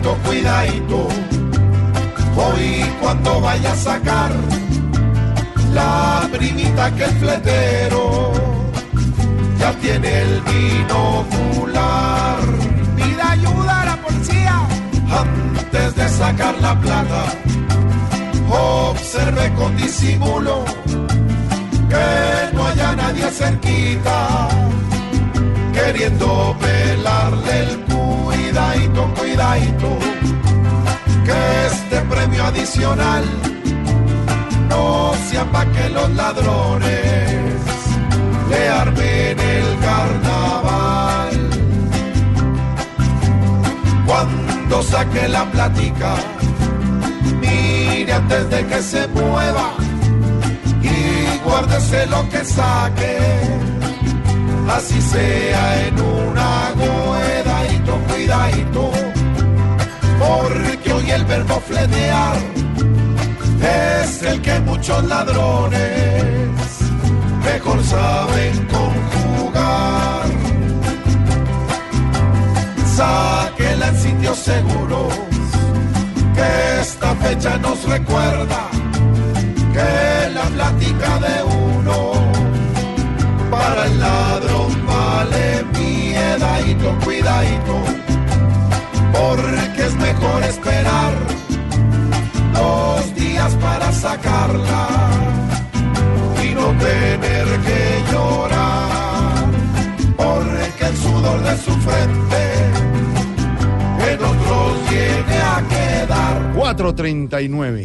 cuidadito, cuidadito. Hoy cuando vaya a sacar la primita que el fletero ya tiene el binocular. Pida ayuda a la policía antes de sacar la plata. Observe con disimulo que no haya nadie cerquita queriendo pelarle que este premio adicional no sea pa' que los ladrones le armen el carnaval. Cuando saque la platica, mire antes de que se mueva y guárdese lo que saque así sea en una goedadito, cuidadito, porque hoy el verbo fletear es el que muchos ladrones mejor saben conjugar. Sáquela en sitios seguros, que esta fecha nos recuerda que la plática de uno para el ladrón vale miedadito, cuidadito, sacarla y no tener que llorar, porque el sudor de su frente en otros viene a quedar. 439.